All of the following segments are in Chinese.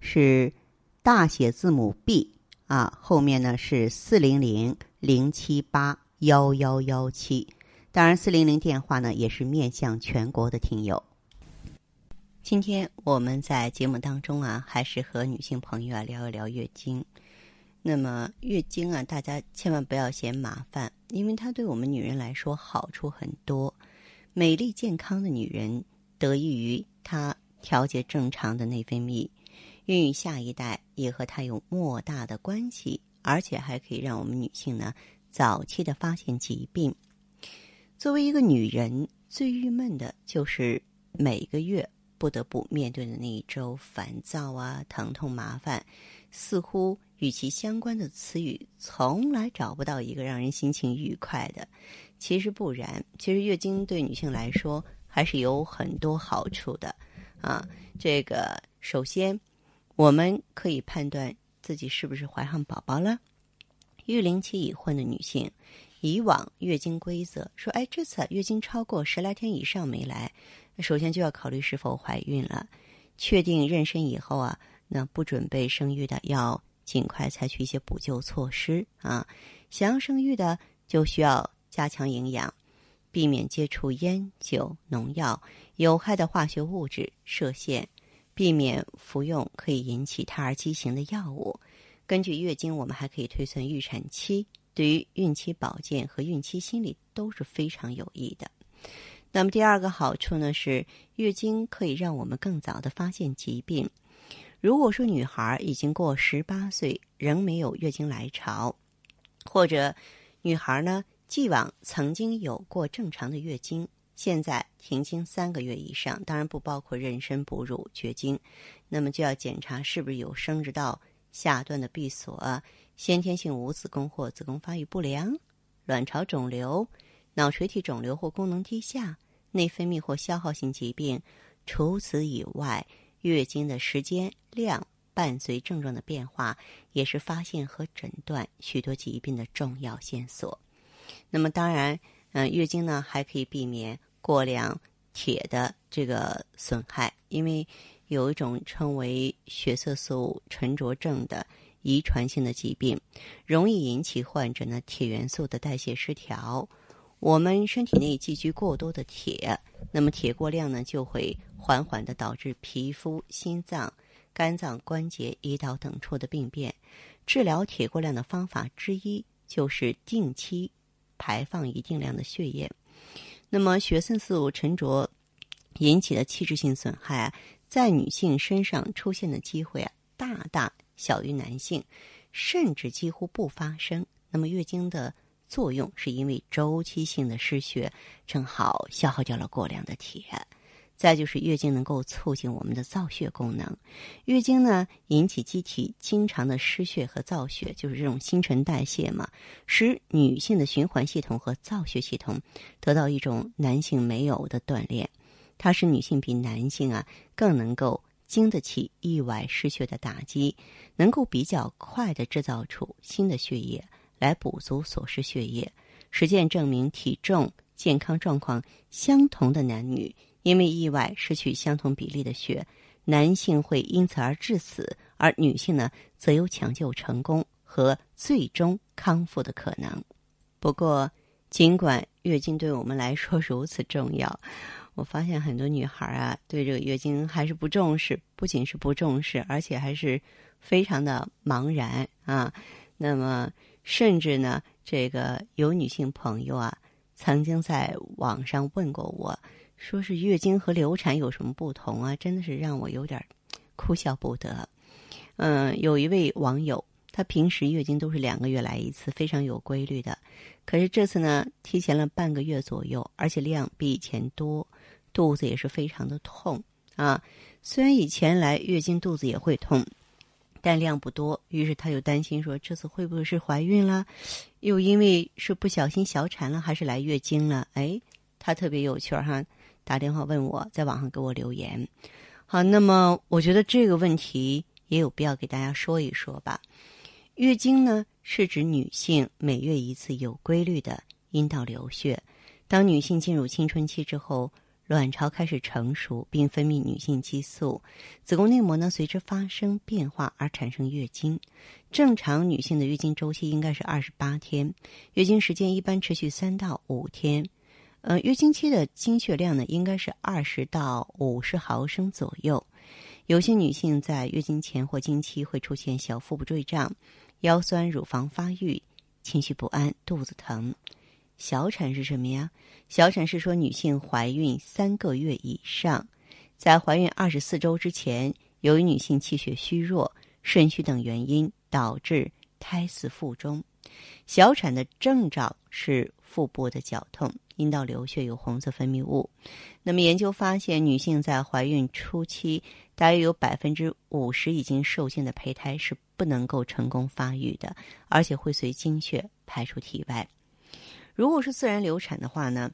是大写字母 B 啊，后面呢是四零零零七八幺幺幺七。当然，四零零电话呢也是面向全国的听友。今天我们在节目当中啊，还是和女性朋友啊聊一聊月经。那么月经啊，大家千万不要嫌麻烦，因为它对我们女人来说好处很多。美丽健康的女人得益于它调节正常的内分泌，孕育下一代也和它有莫大的关系，而且还可以让我们女性呢早期的发现疾病。作为一个女人，最郁闷的就是每个月。不得不面对的那一周烦躁啊、疼痛、麻烦，似乎与其相关的词语从来找不到一个让人心情愉快的。其实不然，其实月经对女性来说还是有很多好处的啊。这个首先，我们可以判断自己是不是怀上宝宝了。育龄期已婚的女性，以往月经规则说，哎，这次月经超过十来天以上没来。首先就要考虑是否怀孕了，确定妊娠以后啊，那不准备生育的要尽快采取一些补救措施啊。想要生育的就需要加强营养，避免接触烟酒、农药、有害的化学物质、射线，避免服用可以引起胎儿畸形的药物。根据月经，我们还可以推算预产期，对于孕期保健和孕期心理都是非常有益的。那么第二个好处呢是，月经可以让我们更早的发现疾病。如果说女孩已经过十八岁仍没有月经来潮，或者女孩呢既往曾经有过正常的月经，现在停经三个月以上，当然不包括妊娠哺乳绝经，那么就要检查是不是有生殖道下段的闭锁、先天性无子宫或子宫发育不良、卵巢肿瘤。脑垂体肿瘤或功能低下、内分泌或消耗性疾病。除此以外，月经的时间、量伴随症状的变化，也是发现和诊断许多疾病的重要线索。那么，当然，嗯，月经呢还可以避免过量铁的这个损害，因为有一种称为血色素沉着症的遗传性的疾病，容易引起患者呢铁元素的代谢失调。我们身体内积聚过多的铁，那么铁过量呢，就会缓缓的导致皮肤、心脏、肝脏、关节、胰岛等处的病变。治疗铁过量的方法之一就是定期排放一定量的血液。那么血色素沉着引起的器质性损害啊，在女性身上出现的机会啊，大大小于男性，甚至几乎不发生。那么月经的。作用是因为周期性的失血正好消耗掉了过量的铁，再就是月经能够促进我们的造血功能。月经呢引起机体经常的失血和造血，就是这种新陈代谢嘛，使女性的循环系统和造血系统得到一种男性没有的锻炼。它使女性比男性啊更能够经得起意外失血的打击，能够比较快的制造出新的血液。来补足所失血液。实践证明，体重、健康状况相同的男女，因为意外失去相同比例的血，男性会因此而致死，而女性呢，则有抢救成功和最终康复的可能。不过，尽管月经对我们来说如此重要，我发现很多女孩啊，对这个月经还是不重视，不仅是不重视，而且还是非常的茫然啊。那么。甚至呢，这个有女性朋友啊，曾经在网上问过我，说是月经和流产有什么不同啊？真的是让我有点哭笑不得。嗯，有一位网友，她平时月经都是两个月来一次，非常有规律的，可是这次呢，提前了半个月左右，而且量比以前多，肚子也是非常的痛啊。虽然以前来月经肚子也会痛，但量不多，于是她又担心说这次会不会是怀孕了？又因为是不小心小产了，还是来月经了？哎，她特别有趣儿哈，打电话问我，在网上给我留言。好，那么我觉得这个问题也有必要给大家说一说吧。月经呢，是指女性每月一次有规律的阴道流血。当女性进入青春期之后，卵巢开始成熟，并分泌女性激素，子宫内膜呢随之发生变化而产生月经。正常女性的月经周期应该是二十八天，月经时间一般持续三到五天。呃，月经期的经血量呢应该是二十到五十毫升左右。有些女性在月经前或经期会出现小腹部坠胀。腰酸、乳房发育、情绪不安、肚子疼。小产是什么呀？小产是说女性怀孕三个月以上，在怀孕二十四周之前，由于女性气血虚弱、肾虚等原因导致胎死腹中。小产的症状是腹部的绞痛。阴道流血有红色分泌物，那么研究发现，女性在怀孕初期，大约有百分之五十已经受精的胚胎是不能够成功发育的，而且会随经血排出体外。如果是自然流产的话呢，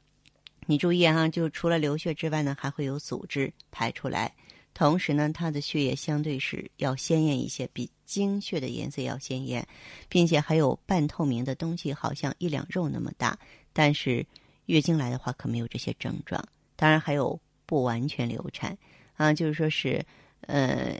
你注意哈，就除了流血之外呢，还会有组织排出来，同时呢，它的血液相对是要鲜艳一些，比经血的颜色要鲜艳，并且还有半透明的东西，好像一两肉那么大，但是。月经来的话，可没有这些症状。当然还有不完全流产啊，就是说是，呃，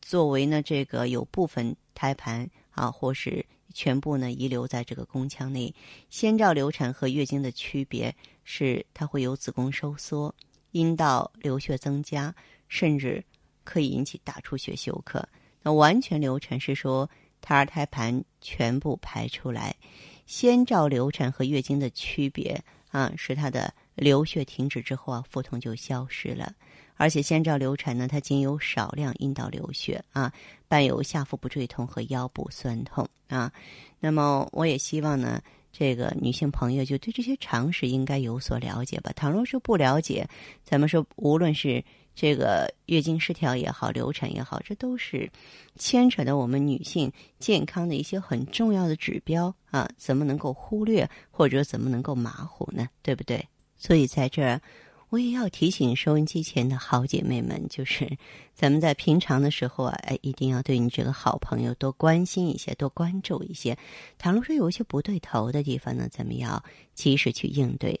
作为呢这个有部分胎盘啊，或是全部呢遗留在这个宫腔内。先兆流产和月经的区别是，它会有子宫收缩、阴道流血增加，甚至可以引起大出血休克。那完全流产是说胎儿胎盘全部排出来。先兆流产和月经的区别。啊，是它的流血停止之后啊，腹痛就消失了，而且先兆流产呢，它仅有少量阴道流血啊，伴有下腹部坠痛和腰部酸痛啊。那么，我也希望呢，这个女性朋友就对这些常识应该有所了解吧。倘若是不了解，咱们说无论是。这个月经失调也好，流产也好，这都是牵扯到我们女性健康的一些很重要的指标啊！怎么能够忽略，或者怎么能够马虎呢？对不对？所以在这儿，我也要提醒收音机前的好姐妹们，就是咱们在平常的时候啊，哎，一定要对你这个好朋友多关心一些，多关注一些。倘若说有一些不对头的地方呢，咱们要及时去应对。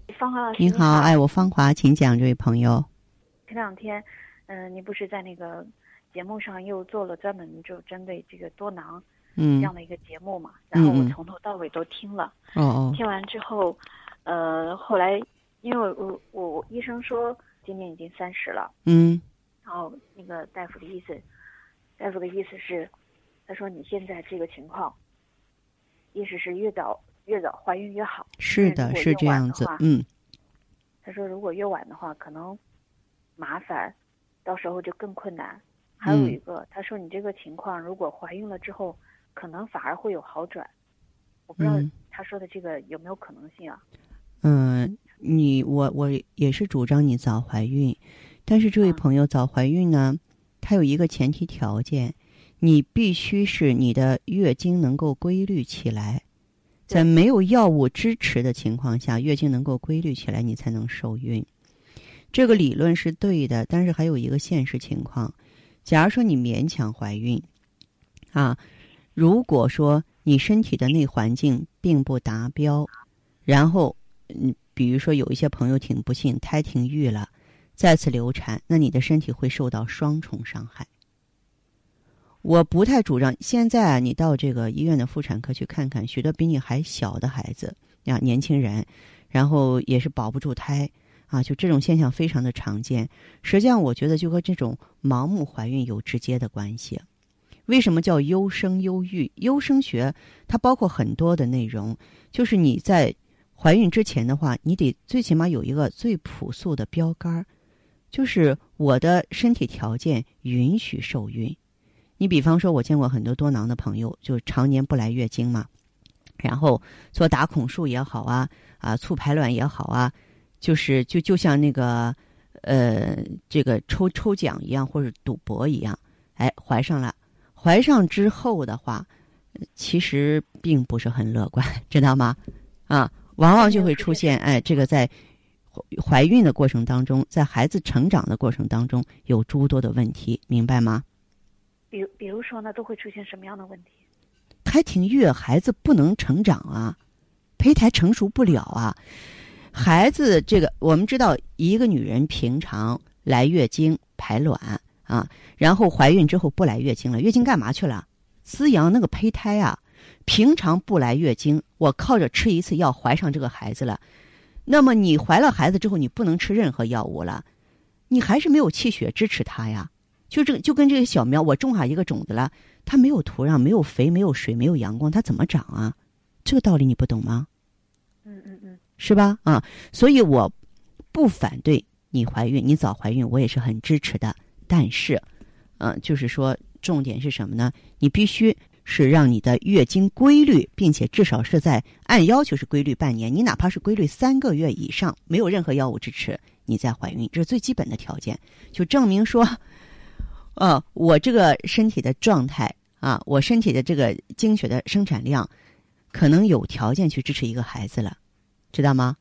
芳华老师，你好，哎，我芳华，请讲，这位朋友。前两天，嗯，您不是在那个节目上又做了专门就针对这个多囊，嗯，这样的一个节目嘛？然后我从头到尾都听了，哦哦，听完之后，呃，后来因为我我我医生说今年已经三十了，嗯，然后那个大夫的意思，大夫的意思是，他说你现在这个情况，意思是越早。越早怀孕越好，是的，是这样子。嗯，他说如果越晚的话，可能麻烦，到时候就更困难。还有一个，他说你这个情况，如果怀孕了之后，可能反而会有好转。我不知道他说的这个有没有可能性啊？嗯，你我我也是主张你早怀孕，但是这位朋友早怀孕呢，他有一个前提条件，你必须是你的月经能够规律起来。在没有药物支持的情况下，月经能够规律起来，你才能受孕。这个理论是对的，但是还有一个现实情况：假如说你勉强怀孕，啊，如果说你身体的内环境并不达标，然后，嗯，比如说有一些朋友挺不幸，胎停育了，再次流产，那你的身体会受到双重伤害。我不太主张。现在啊，你到这个医院的妇产科去看看，许多比你还小的孩子呀，年轻人，然后也是保不住胎啊，就这种现象非常的常见。实际上，我觉得就和这种盲目怀孕有直接的关系。为什么叫优生优育？优生学它包括很多的内容，就是你在怀孕之前的话，你得最起码有一个最朴素的标杆儿，就是我的身体条件允许受孕。你比方说，我见过很多多囊的朋友，就常年不来月经嘛，然后做打孔术也好啊，啊促排卵也好啊，就是就就像那个呃这个抽抽奖一样，或者赌博一样，哎怀上了，怀上之后的话，其实并不是很乐观，知道吗？啊，往往就会出现哎这个在怀孕的过程当中，在孩子成长的过程当中有诸多的问题，明白吗？比如，比如说呢，都会出现什么样的问题？胎停月，孩子不能成长啊，胚胎成熟不了啊。孩子，这个我们知道，一个女人平常来月经排卵啊，然后怀孕之后不来月经了，月经干嘛去了？滋养那个胚胎啊。平常不来月经，我靠着吃一次药怀上这个孩子了。那么你怀了孩子之后，你不能吃任何药物了，你还是没有气血支持它呀。就这个就跟这个小苗，我种下一个种子了，它没有土壤，没有肥，没有水，没有阳光，它怎么长啊？这个道理你不懂吗？嗯嗯嗯，是吧？啊，所以我不反对你怀孕，你早怀孕我也是很支持的。但是，嗯，就是说重点是什么呢？你必须是让你的月经规律，并且至少是在按要求是规律半年，你哪怕是规律三个月以上，没有任何药物支持，你再怀孕，这是最基本的条件，就证明说。呃，我这个身体的状态啊，我身体的这个精血的生产量，可能有条件去支持一个孩子了，知道吗？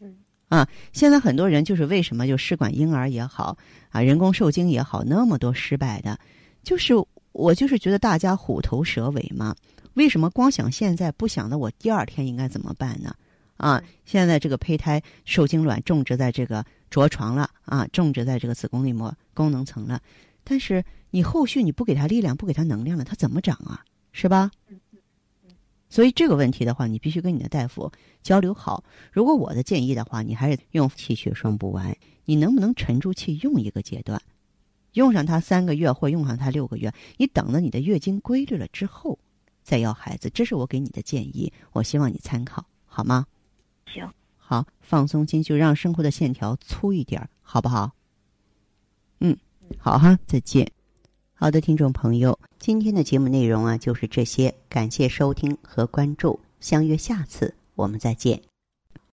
嗯。啊，现在很多人就是为什么就试管婴儿也好啊，人工受精也好，那么多失败的，就是我就是觉得大家虎头蛇尾嘛。为什么光想现在不想的我第二天应该怎么办呢？啊，现在这个胚胎受精卵种植在这个着床了啊，种植在这个子宫内膜功能层了。但是你后续你不给他力量，不给他能量了，他怎么长啊？是吧？所以这个问题的话，你必须跟你的大夫交流好。如果我的建议的话，你还是用气血双补丸。你能不能沉住气用一个阶段，用上它三个月或用上它六个月？你等到你的月经规律了之后，再要孩子。这是我给你的建议，我希望你参考，好吗？行，好，放松心，就让生活的线条粗一点，好不好？好哈，再见。好的，听众朋友，今天的节目内容啊就是这些，感谢收听和关注，相约下次我们再见。